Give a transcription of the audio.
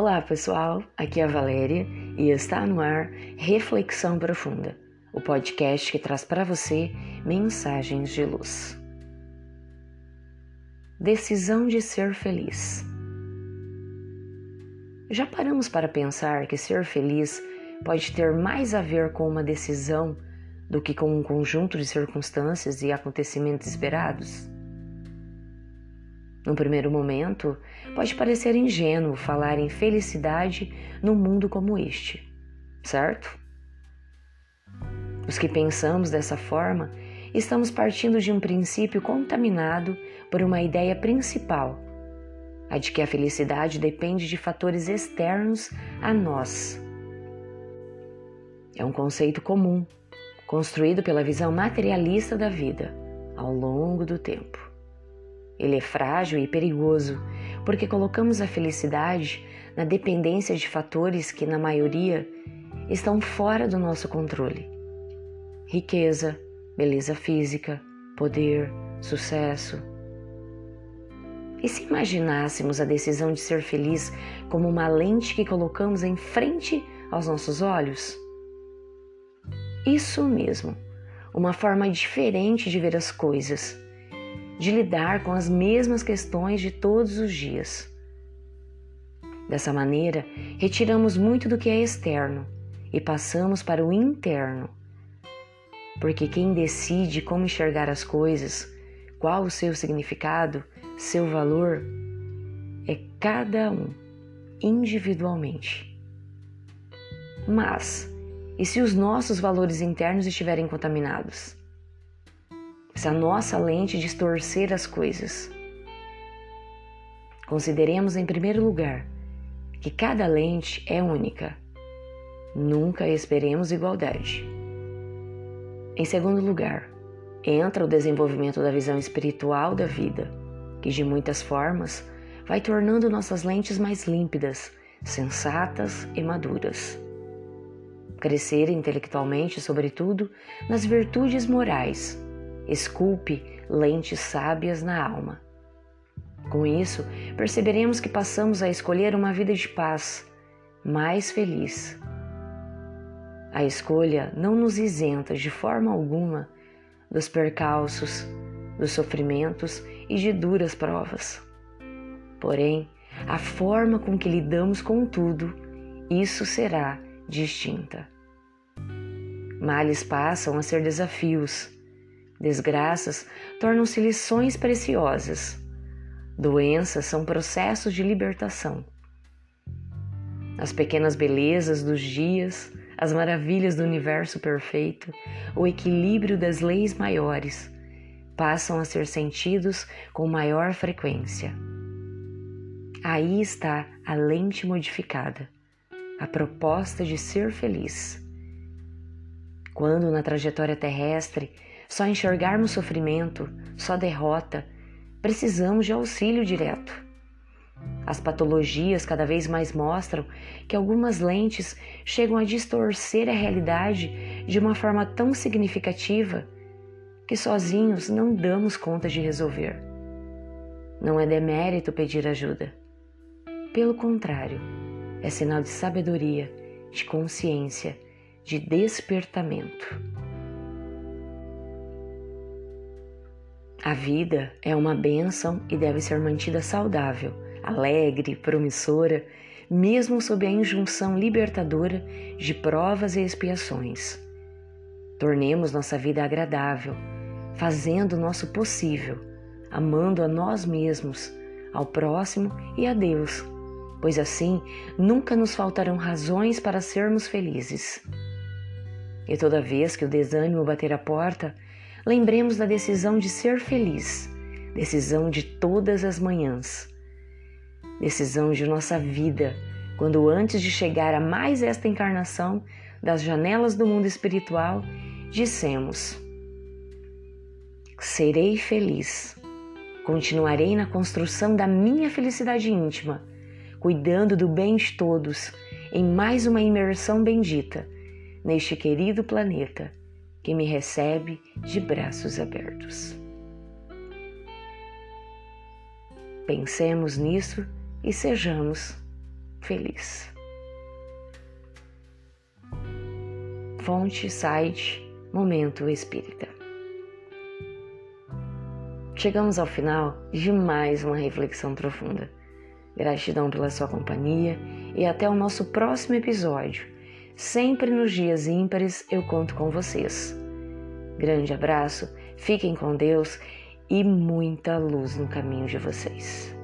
Olá pessoal, aqui é a Valéria e está no ar Reflexão Profunda, o podcast que traz para você mensagens de luz. Decisão de ser feliz. Já paramos para pensar que ser feliz pode ter mais a ver com uma decisão do que com um conjunto de circunstâncias e acontecimentos esperados? No primeiro momento, pode parecer ingênuo falar em felicidade num mundo como este, certo? Os que pensamos dessa forma estamos partindo de um princípio contaminado por uma ideia principal, a de que a felicidade depende de fatores externos a nós. É um conceito comum, construído pela visão materialista da vida ao longo do tempo. Ele é frágil e perigoso porque colocamos a felicidade na dependência de fatores que, na maioria, estão fora do nosso controle. Riqueza, beleza física, poder, sucesso. E se imaginássemos a decisão de ser feliz como uma lente que colocamos em frente aos nossos olhos? Isso mesmo, uma forma diferente de ver as coisas de lidar com as mesmas questões de todos os dias. Dessa maneira, retiramos muito do que é externo e passamos para o interno. Porque quem decide como enxergar as coisas, qual o seu significado, seu valor, é cada um, individualmente. Mas, e se os nossos valores internos estiverem contaminados? Se a nossa lente distorcer as coisas. Consideremos em primeiro lugar que cada lente é única. Nunca esperemos igualdade. Em segundo lugar, entra o desenvolvimento da visão espiritual da vida, que de muitas formas vai tornando nossas lentes mais límpidas, sensatas e maduras. Crescer intelectualmente, sobretudo, nas virtudes morais esculpe lentes sábias na alma. Com isso, perceberemos que passamos a escolher uma vida de paz, mais feliz. A escolha não nos isenta de forma alguma dos percalços, dos sofrimentos e de duras provas. Porém, a forma com que lidamos com tudo, isso será distinta. Males passam a ser desafios Desgraças tornam-se lições preciosas. Doenças são processos de libertação. As pequenas belezas dos dias, as maravilhas do universo perfeito, o equilíbrio das leis maiores passam a ser sentidos com maior frequência. Aí está a lente modificada, a proposta de ser feliz. Quando na trajetória terrestre só enxergarmos sofrimento, só derrota, precisamos de auxílio direto. As patologias cada vez mais mostram que algumas lentes chegam a distorcer a realidade de uma forma tão significativa que sozinhos não damos conta de resolver. Não é demérito pedir ajuda. Pelo contrário, é sinal de sabedoria, de consciência, de despertamento. A vida é uma bênção e deve ser mantida saudável, alegre, promissora, mesmo sob a injunção libertadora de provas e expiações. Tornemos nossa vida agradável, fazendo o nosso possível, amando a nós mesmos, ao próximo e a Deus, pois assim nunca nos faltarão razões para sermos felizes. E toda vez que o desânimo bater a porta, lembremos da decisão de ser feliz, decisão de todas as manhãs, decisão de nossa vida, quando antes de chegar a mais esta encarnação das janelas do mundo espiritual, dissemos: Serei feliz, continuarei na construção da minha felicidade íntima, cuidando do bem de todos, em mais uma imersão bendita neste querido planeta que me recebe de braços abertos. Pensemos nisso e sejamos feliz. Fonte, site, Momento Espírita. Chegamos ao final de mais uma reflexão profunda. Gratidão pela sua companhia e até o nosso próximo episódio. Sempre nos dias ímpares eu conto com vocês. Grande abraço, fiquem com Deus e muita luz no caminho de vocês.